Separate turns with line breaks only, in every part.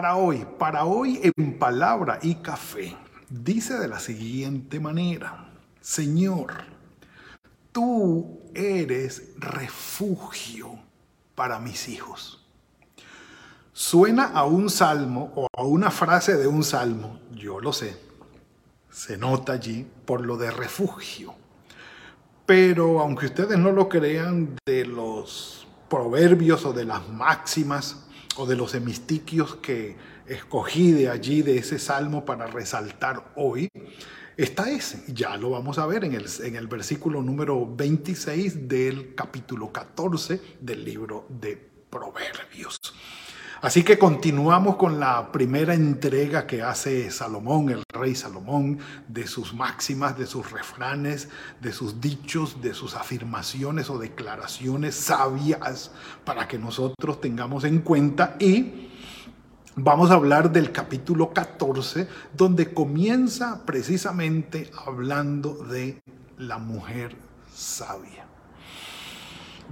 Para hoy, para hoy en palabra y café, dice de la siguiente manera, Señor, tú eres refugio para mis hijos. Suena a un salmo o a una frase de un salmo, yo lo sé, se nota allí por lo de refugio. Pero aunque ustedes no lo crean, de los proverbios o de las máximas, o de los hemistiquios que escogí de allí, de ese salmo para resaltar hoy, está ese. Ya lo vamos a ver en el, en el versículo número 26 del capítulo 14 del libro de Proverbios. Así que continuamos con la primera entrega que hace Salomón, el rey Salomón, de sus máximas, de sus refranes, de sus dichos, de sus afirmaciones o declaraciones sabias para que nosotros tengamos en cuenta. Y Vamos a hablar del capítulo 14, donde comienza precisamente hablando de la mujer sabia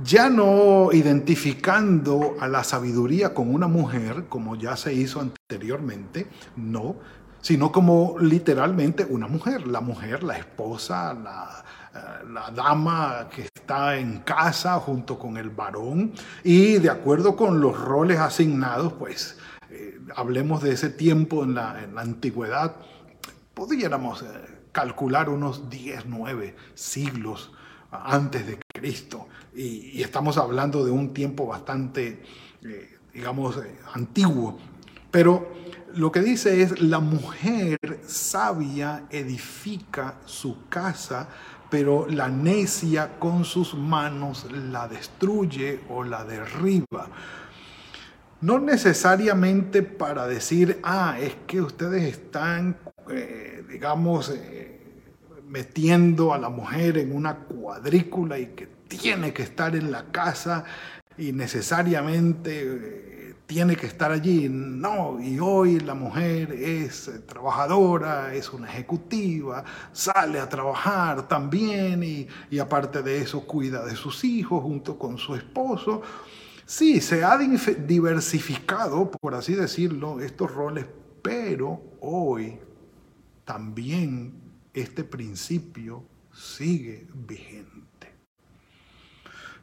ya no identificando a la sabiduría con una mujer, como ya se hizo anteriormente, no, sino como literalmente una mujer, la mujer, la esposa, la, eh, dama que está en casa junto con el varón y de acuerdo con los roles asignados, pues eh, hablemos de ese tiempo en la, antigüedad, pudiéramos eh, calcular unos 10, 9 siglos antes de Cristo. Y, estamos hablando de un tiempo bastante, eh, digamos, eh, antiguo. Pero lo que dice es, la mujer sabia edifica su casa, pero la necia con sus manos la destruye o la derriba. No necesariamente para decir, ah, es que ustedes están, eh, digamos, metiendo a la mujer en una cuadrícula y que tiene que estar en la casa y necesariamente eh, tiene que estar allí. No, y hoy la mujer es trabajadora, es una ejecutiva, sale a trabajar también y, y aparte de eso cuida de sus hijos junto con su esposo. Sí, se ha diversificado, por así decirlo, estos roles, pero hoy también este principio sigue vigente.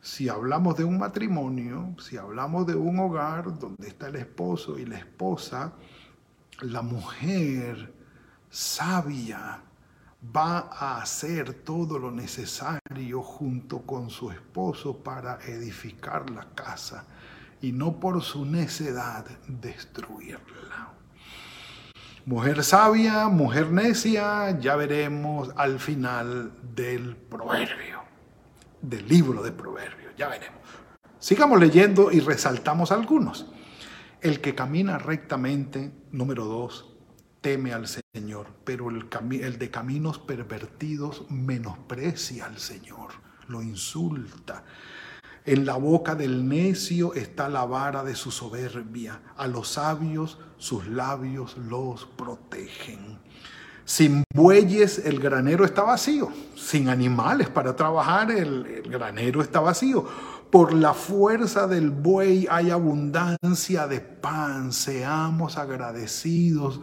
Si hablamos de un matrimonio, si hablamos de un hogar donde está el esposo y la esposa, la mujer sabia va a hacer todo lo necesario junto con su esposo para edificar la casa y no por su necedad destruirla. Mujer sabia, mujer necia, ya veremos al final del proverbio, del libro de proverbios, ya veremos. Sigamos leyendo y resaltamos algunos. El que camina rectamente, número dos, teme al Señor, pero el, el de caminos pervertidos menosprecia al Señor, lo insulta. En la boca del necio está la vara de su soberbia. A los sabios sus labios los protegen. Sin bueyes el granero está vacío. Sin animales para trabajar el, el granero está vacío. Por la fuerza del buey hay abundancia de pan. Seamos agradecidos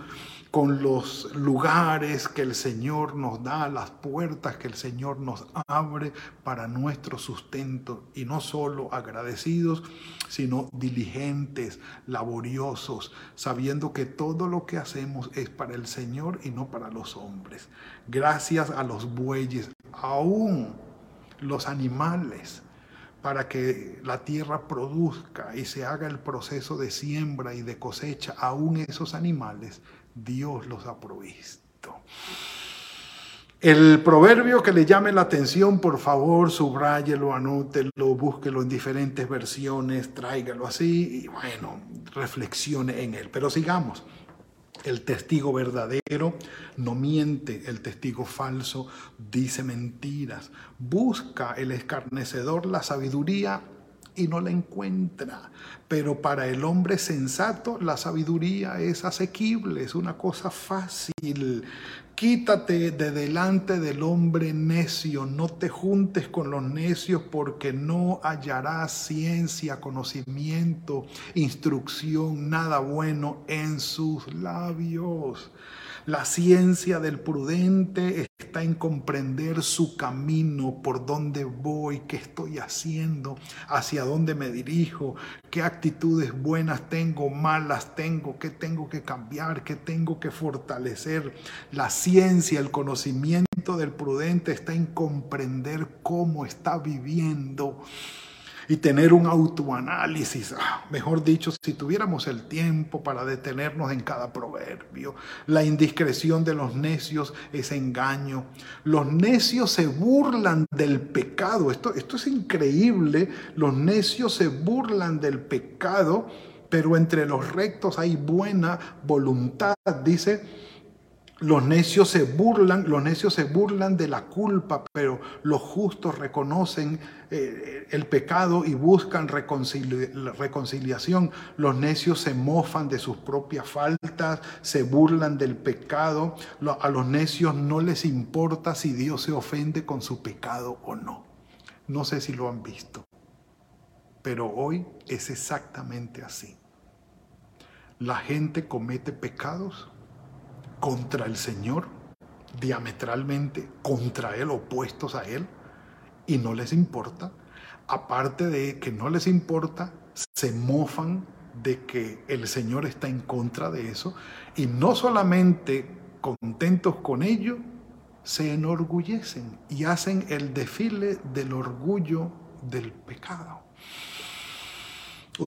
con los lugares que el Señor nos da, las puertas que el Señor nos abre para nuestro sustento y no solo agradecidos, sino diligentes, laboriosos, sabiendo que todo lo que hacemos es para el Señor y no para los hombres. Gracias a los bueyes, aún los animales, para que la tierra produzca y se haga el proceso de siembra y de cosecha, aún esos animales Dios los ha provisto. El proverbio que le llame la atención, por favor, subráyelo, anótelo, búsquelo en diferentes versiones, tráigalo así y bueno, reflexione en él. Pero sigamos. El testigo verdadero no miente, el testigo falso dice mentiras. Busca el escarnecedor la sabiduría y no la encuentra. Pero para el hombre sensato la sabiduría es asequible, es una cosa fácil. Quítate de delante del hombre necio, no te juntes con los necios porque no hallarás ciencia, conocimiento, instrucción, nada bueno en sus labios. La ciencia del prudente está en comprender su camino, por dónde voy, qué estoy haciendo, hacia dónde me dirijo, qué actitudes buenas tengo, malas tengo, qué tengo que cambiar, qué tengo que fortalecer. La ciencia, el conocimiento del prudente está en comprender cómo está viviendo y tener un autoanálisis. Ah, mejor dicho, si tuviéramos el tiempo para detenernos en cada proverbio. La indiscreción de los necios es engaño. Los necios se burlan del pecado. Esto, esto es increíble. Los necios se burlan del pecado, pero entre los rectos hay buena voluntad, dice los necios se burlan, los necios se burlan de la culpa, pero los justos reconocen eh, el pecado y buscan reconciliación. Los necios se mofan de sus propias faltas, se burlan del pecado. A los necios no les importa si Dios se ofende con su pecado o no. No sé si lo han visto, pero hoy es exactamente así. La gente comete pecados contra el Señor, diametralmente contra Él, opuestos a Él, y no les importa. Aparte de que no les importa, se mofan de que el Señor está en contra de eso, y no solamente contentos con ello, se enorgullecen y hacen el desfile del orgullo del pecado.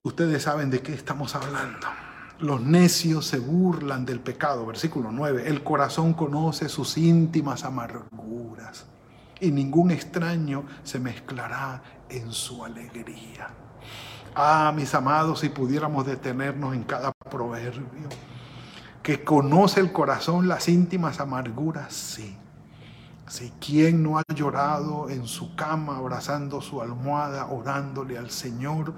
Ustedes saben de qué estamos hablando. Los necios se burlan del pecado. Versículo 9. El corazón conoce sus íntimas amarguras y ningún extraño se mezclará en su alegría. Ah, mis amados, si pudiéramos detenernos en cada proverbio, que conoce el corazón las íntimas amarguras, sí. Si quien no ha llorado en su cama, abrazando su almohada, orándole al Señor,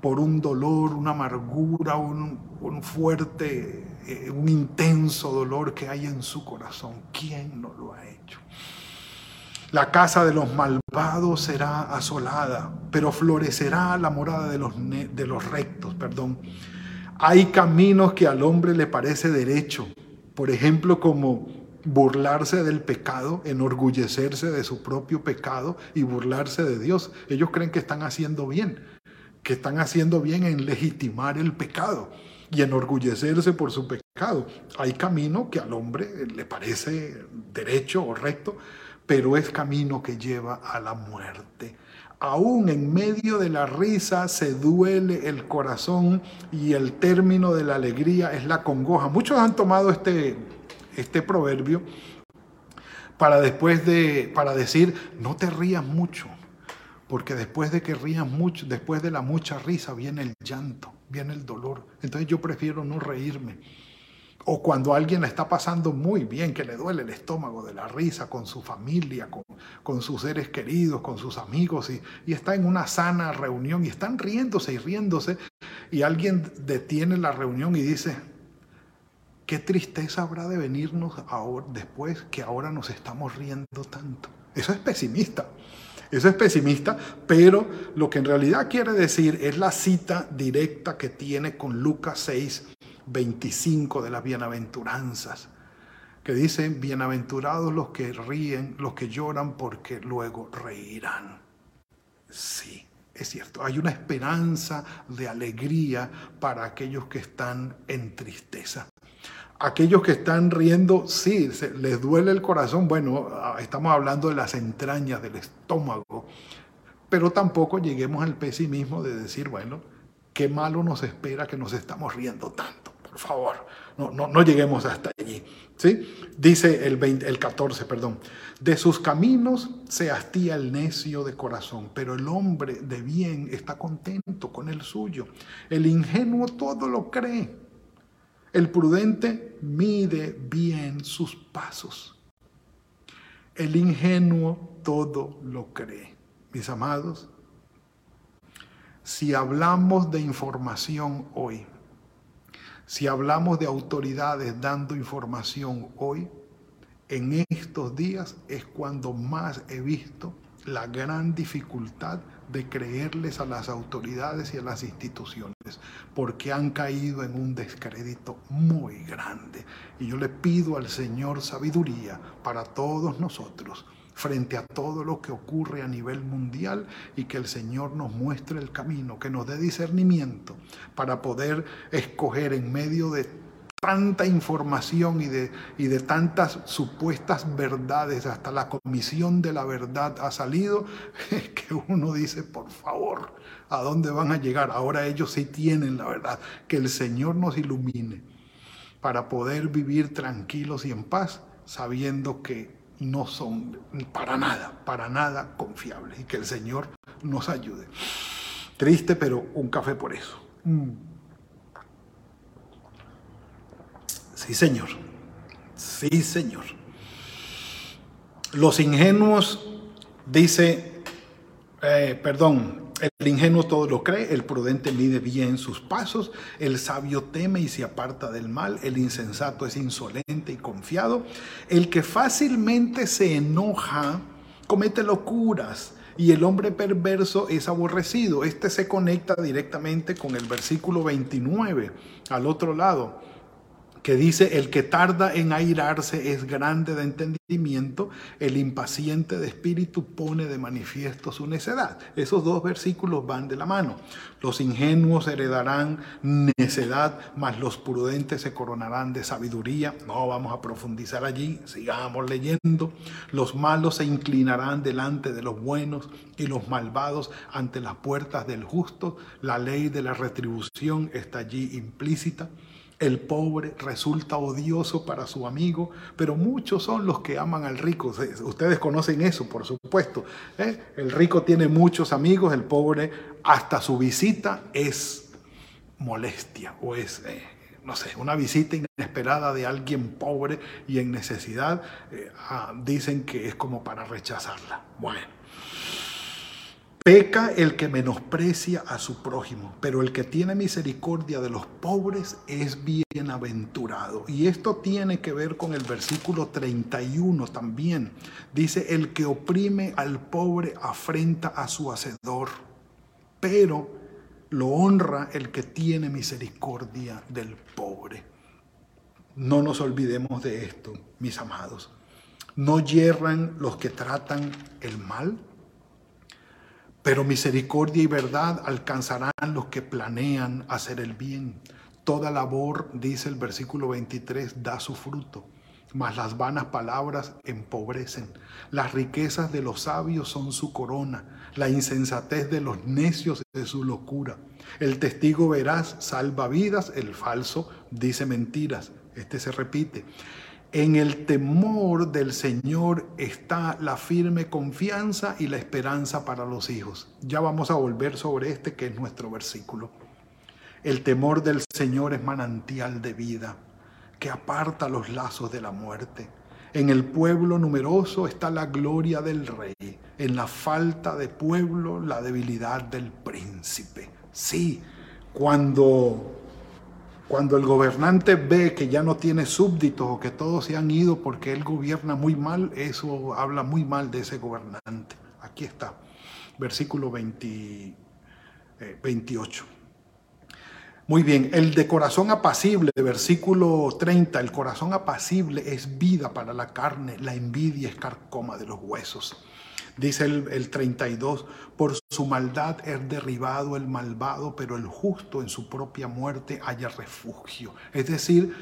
por un dolor, una amargura, un, fuerte, eh, un intenso dolor que hay en su corazón. ¿Quién no lo ha hecho? La casa de los malvados será asolada, pero florecerá la morada de los, de los rectos. Perdón. Hay caminos que al hombre le parece derecho, por ejemplo, como burlarse del pecado, enorgullecerse de su propio pecado y burlarse de Dios. Ellos creen que están haciendo bien que están haciendo bien en legitimar el pecado y enorgullecerse por su pecado. Hay camino que al hombre le parece derecho o recto, pero es camino que lleva a la muerte. Aún en medio de la risa se duele el corazón y el término de la alegría es la congoja. Muchos han tomado este, este proverbio para después de para decir no te rías mucho porque después de que rían mucho, después de la mucha risa viene el llanto, viene el dolor. Entonces yo prefiero no reírme. O cuando alguien está pasando muy bien, que le duele el estómago de la risa con su familia, con, sus seres queridos, con sus amigos, y, y está en una sana reunión y están riéndose y riéndose, y alguien detiene la reunión y dice, qué tristeza habrá de venirnos ahora, después que ahora nos estamos riendo tanto. Eso es pesimista. Eso es pesimista, pero lo que en realidad quiere decir es la cita directa que tiene con Lucas 6, 25 de las bienaventuranzas, que dice, bienaventurados los que ríen, los que lloran, porque luego reirán. Sí, es cierto, hay una esperanza de alegría para aquellos que están en tristeza aquellos que están riendo, sí, les duele el corazón. Bueno, ah, estamos hablando de las entrañas del estómago, pero tampoco lleguemos al pesimismo de decir, bueno, qué malo nos espera que nos estamos riendo tanto. Por favor, no, no, no lleguemos hasta allí. ¿sí? Dice el, el 14, perdón, de sus caminos se hastía el necio de corazón, pero el hombre de bien está contento con el suyo. El ingenuo todo lo cree El prudente mide bien sus pasos. El ingenuo todo lo cree. Mis amados, si hablamos de información hoy, si hablamos de autoridades dando información hoy, en estos días es cuando más he visto la gran dificultad de creerles a las autoridades y a las instituciones, porque han caído en un descrédito muy grande. Y yo le pido al Señor sabiduría para todos nosotros frente a todo lo que ocurre a nivel mundial y que el Señor nos muestre el camino, que nos dé discernimiento para poder escoger en medio de tanta información y de, y de tantas supuestas verdades, hasta la comisión de la verdad ha salido, que uno dice, por favor, ¿a dónde van a llegar? Ahora ellos sí tienen la verdad. Que el Señor nos ilumine para poder vivir tranquilos y en paz, sabiendo que no son para nada, para nada confiables y que el Señor nos ayude. Triste, pero un café por eso. Mm. Sí, Señor. Sí, Señor. Los ingenuos, dice, eh, perdón, el ingenuo todo lo cree, el prudente mide bien sus pasos, el sabio teme y se aparta del mal, el insensato es insolente y confiado, el que fácilmente se enoja comete locuras y el hombre perverso es aborrecido. Este se conecta directamente con el versículo 29 al otro lado que dice, el que tarda en airarse es grande de entendimiento, el impaciente de espíritu pone de manifiesto su necedad. Esos dos versículos van de la mano. Los ingenuos heredarán necedad, mas los prudentes se coronarán de sabiduría. No vamos a profundizar allí, sigamos leyendo. Los malos se inclinarán delante de los buenos y los malvados ante las puertas del justo. La ley de la retribución está allí implícita. El pobre resulta odioso para su amigo, pero muchos son los que aman al rico. Ustedes conocen eso, por supuesto. ¿eh? El rico tiene muchos amigos, el pobre hasta su visita es molestia o es, eh, no sé, una visita inesperada de alguien pobre y en necesidad. Eh, ah, dicen que es como para rechazarla. Bueno. Peca el que menosprecia a su prójimo, pero el que tiene misericordia de los pobres es bienaventurado. Y esto tiene que ver con el versículo 31 también. Dice, el que oprime al pobre afrenta a su hacedor, pero lo honra el que tiene misericordia del pobre. No nos olvidemos de esto, mis amados. No yerran los que tratan el mal pero misericordia y verdad alcanzarán los que planean hacer el bien. Toda labor, dice el versículo 23, da su fruto, mas las vanas palabras empobrecen. Las riquezas de los sabios son su corona, la insensatez de los necios es su locura. El testigo veraz salva vidas, el falso dice mentiras. Este se repite. En el temor del Señor está la firme confianza y la esperanza para los hijos. Ya vamos a volver sobre este que es nuestro versículo. El temor del Señor es manantial de vida que aparta los lazos de la muerte. En el pueblo numeroso está la gloria del rey. En la falta de pueblo, la debilidad del príncipe. Sí, cuando cuando el gobernante ve que ya no tiene súbditos o que todos se han ido porque él gobierna muy mal, eso habla muy mal de ese gobernante. Aquí está, versículo 28. Eh, muy bien, el de corazón apacible, versículo 30, el corazón apacible es vida para la carne, la envidia es carcoma de los huesos. Dice el, 32, por su maldad es derribado el malvado, pero el justo en su propia muerte haya refugio. Es decir,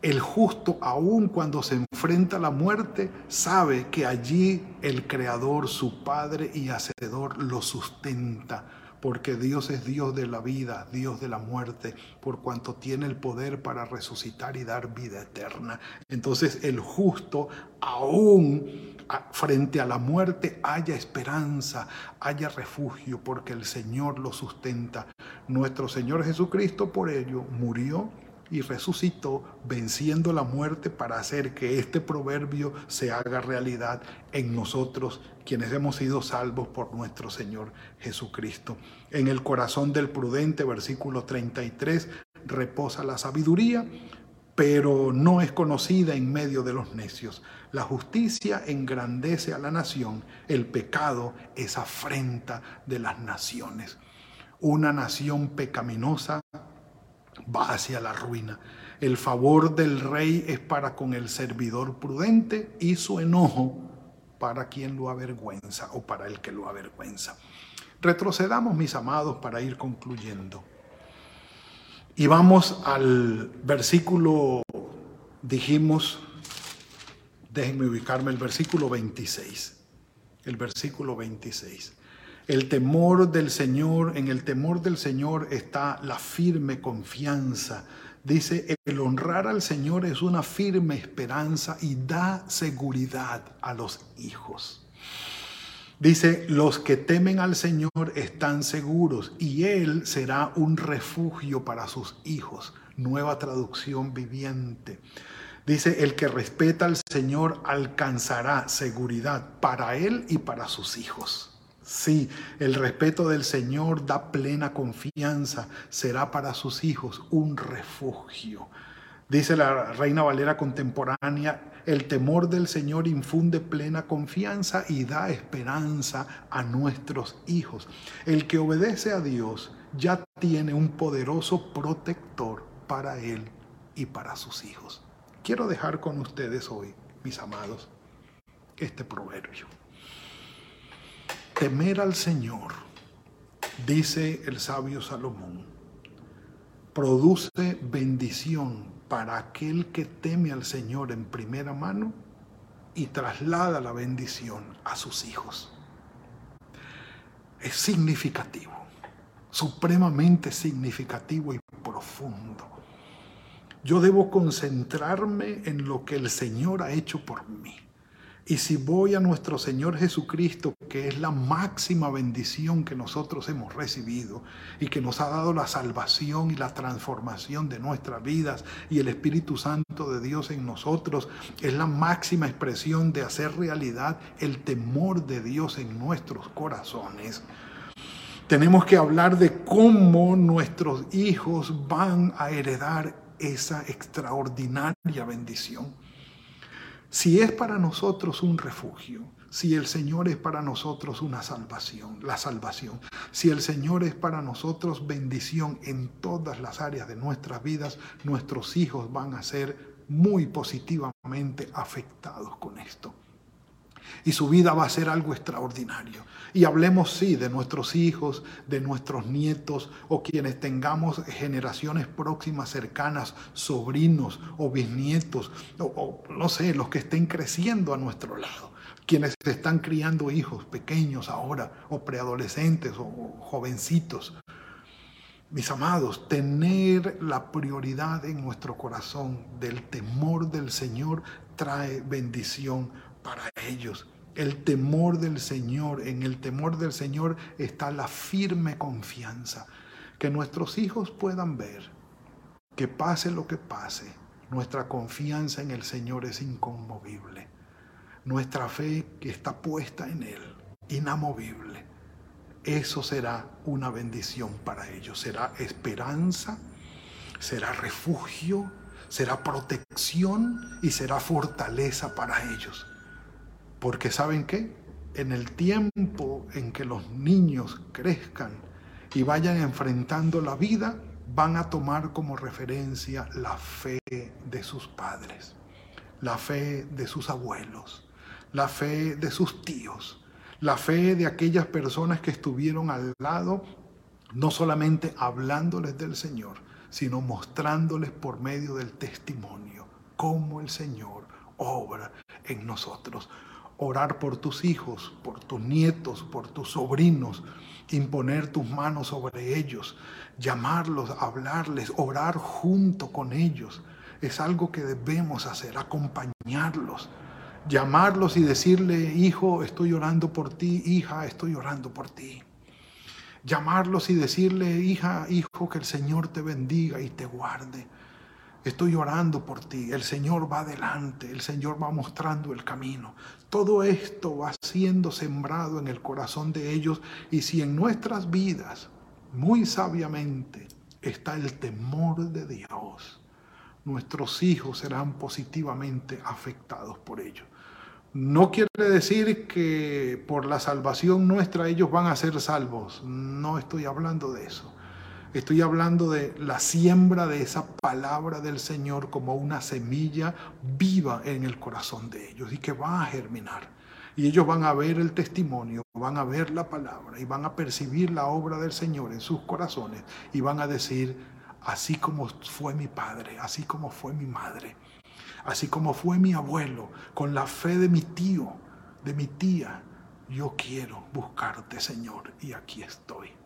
el justo, aun cuando se enfrenta a la muerte, sabe que allí el Creador, su Padre y Hacedor, lo sustenta porque Dios es Dios de la vida, Dios de la muerte, por cuanto tiene el poder para resucitar y dar vida eterna. Entonces el justo, aún frente a la muerte, haya esperanza, haya refugio, porque el Señor lo sustenta. Nuestro Señor Jesucristo por ello murió y resucitó, venciendo la muerte para hacer que este proverbio se haga realidad en nosotros, quienes hemos sido salvos por nuestro Señor Jesucristo. En el corazón del prudente, versículo 33, reposa la sabiduría, pero no es conocida en medio de los necios. La justicia engrandece a la nación, el pecado es afrenta de las naciones. Una nación pecaminosa va hacia la ruina. El favor del rey es para con el servidor prudente y su enojo para quien lo avergüenza o para el que lo avergüenza. Retrocedamos, mis amados, para ir concluyendo. Y vamos al versículo, dijimos, déjenme ubicarme, el versículo 26. El versículo 26. El temor del Señor, en el temor del Señor está la firme confianza. Dice, el honrar al Señor es una firme esperanza y da seguridad a los hijos. Dice, los que temen al Señor están seguros y Él será un refugio para sus hijos. Nueva traducción viviente. Dice, el que respeta al Señor alcanzará seguridad para Él y para sus hijos. Sí, el respeto del Señor da plena confianza, será para sus hijos un refugio. Dice la Reina Valera contemporánea, el temor del Señor infunde plena confianza y da esperanza a nuestros hijos. El que obedece a Dios ya tiene un poderoso protector para él y para sus hijos. Quiero dejar con ustedes hoy, mis amados, este proverbio. Temer al Señor, dice el sabio Salomón, produce bendición para aquel que teme al Señor en primera mano y traslada la bendición a sus hijos. Es significativo, supremamente significativo y profundo. Yo debo concentrarme en lo que el Señor ha hecho por mí. Y si voy a nuestro Señor Jesucristo, que es la máxima bendición que nosotros hemos recibido y que nos ha dado la salvación y la transformación de nuestras vidas y el Espíritu Santo de Dios en nosotros, es la máxima expresión de hacer realidad el temor de Dios en nuestros corazones. Tenemos que hablar de cómo nuestros hijos van a heredar esa extraordinaria bendición. Si es para nosotros un refugio, si el Señor es para nosotros una salvación, la salvación, si el Señor es para nosotros bendición en todas las áreas de nuestras vidas, nuestros hijos van a ser muy positivamente afectados con esto y su vida va a ser algo extraordinario. Y hablemos, sí, de nuestros hijos, de nuestros nietos o quienes tengamos generaciones próximas, cercanas, sobrinos o bisnietos, o, no sé, los que estén creciendo a nuestro lado, quienes están criando hijos pequeños ahora, o preadolescentes o jovencitos. Mis amados, tener la prioridad en nuestro corazón del temor del Señor trae bendición para ellos. El temor del Señor, en el temor del Señor está la firme confianza. Que nuestros hijos puedan ver que pase lo que pase, nuestra confianza en el Señor es inconmovible. Nuestra fe que está puesta en Él, inamovible. Eso será una bendición para ellos. Será esperanza, será refugio, será protección y será fortaleza para ellos. Porque ¿saben qué? En el tiempo en que los niños crezcan y vayan enfrentando la vida, van a tomar como referencia la fe de sus padres, la fe de sus abuelos, la fe de sus tíos, la fe de aquellas personas que estuvieron al lado, no solamente hablándoles del Señor, sino mostrándoles por medio del testimonio cómo el Señor obra en nosotros orar por tus hijos, por tus nietos, por tus sobrinos, imponer tus manos sobre ellos, llamarlos, hablarles, orar junto con ellos. Es algo que debemos hacer, acompañarlos, llamarlos y decirle, hijo, estoy orando por ti, hija, estoy orando por ti. Llamarlos y decirle, hija, hijo, que el Señor te bendiga y te guarde. Estoy orando por ti. El Señor va adelante. El Señor va mostrando el camino. Todo esto va siendo sembrado en el corazón de ellos. Y si en nuestras vidas, muy sabiamente, está el temor de Dios, nuestros hijos serán positivamente afectados por ello. No quiere decir que por la salvación nuestra ellos van a ser salvos. No estoy hablando de eso. Estoy hablando de la siembra de esa palabra del Señor como una semilla viva en el corazón de ellos y que va a germinar. Y ellos van a ver el testimonio, van a ver la palabra y van a percibir la obra del Señor en sus corazones y van a decir, así como fue mi padre, así como fue mi madre, así como fue mi abuelo, con la fe de mi tío, de mi tía, yo quiero buscarte, Señor, y aquí estoy.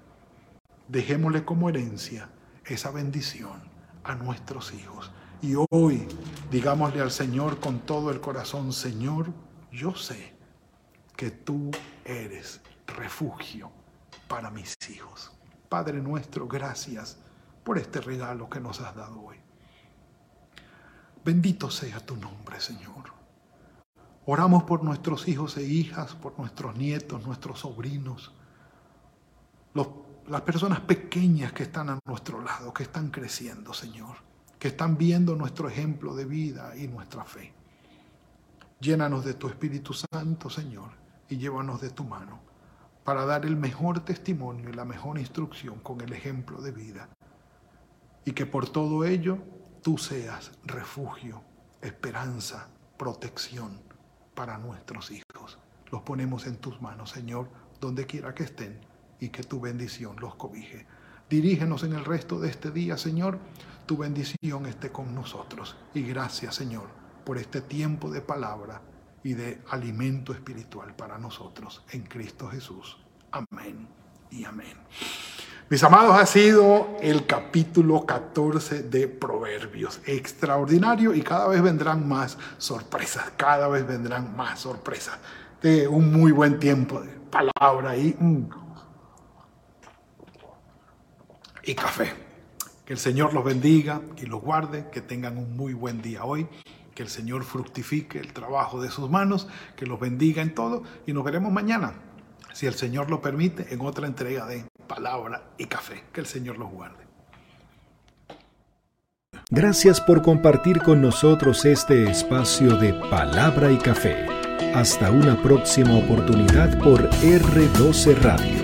Dejémosle como herencia esa bendición a nuestros hijos. Y hoy digámosle al Señor con todo el corazón, Señor, yo sé que tú eres refugio para mis hijos. Padre nuestro, gracias por este regalo que nos has dado hoy. Bendito sea tu nombre, Señor. Oramos por nuestros hijos e hijas, por nuestros nietos, nuestros sobrinos, los las personas pequeñas que están a nuestro lado, que están creciendo, Señor, que están viendo nuestro ejemplo de vida y nuestra fe. Llénanos de tu Espíritu Santo, Señor, y llévanos de tu mano para dar el mejor testimonio y la mejor instrucción con el ejemplo de vida. Y que por todo ello tú seas refugio, esperanza, protección para nuestros hijos. Los ponemos en tus manos, Señor, donde quiera que estén y que tu bendición los cobije. Dirígenos en el resto de este día, Señor. Tu bendición esté con nosotros. Y gracias, Señor, por este tiempo de palabra y de alimento espiritual para nosotros en Cristo Jesús. Amén y amén. Mis amados, ha sido el capítulo 14 de Proverbios. Extraordinario y cada vez vendrán más sorpresas, cada vez vendrán más sorpresas. De un muy buen tiempo de palabra y y café. Que el Señor los bendiga y los guarde, que tengan un muy buen día hoy, que el Señor fructifique el trabajo de sus manos, que los bendiga en todo y nos veremos mañana, si el Señor lo permite, en otra entrega de palabra y café. Que el Señor los guarde.
Gracias por compartir con nosotros este espacio de palabra y café. Hasta una próxima oportunidad por R12 Radio.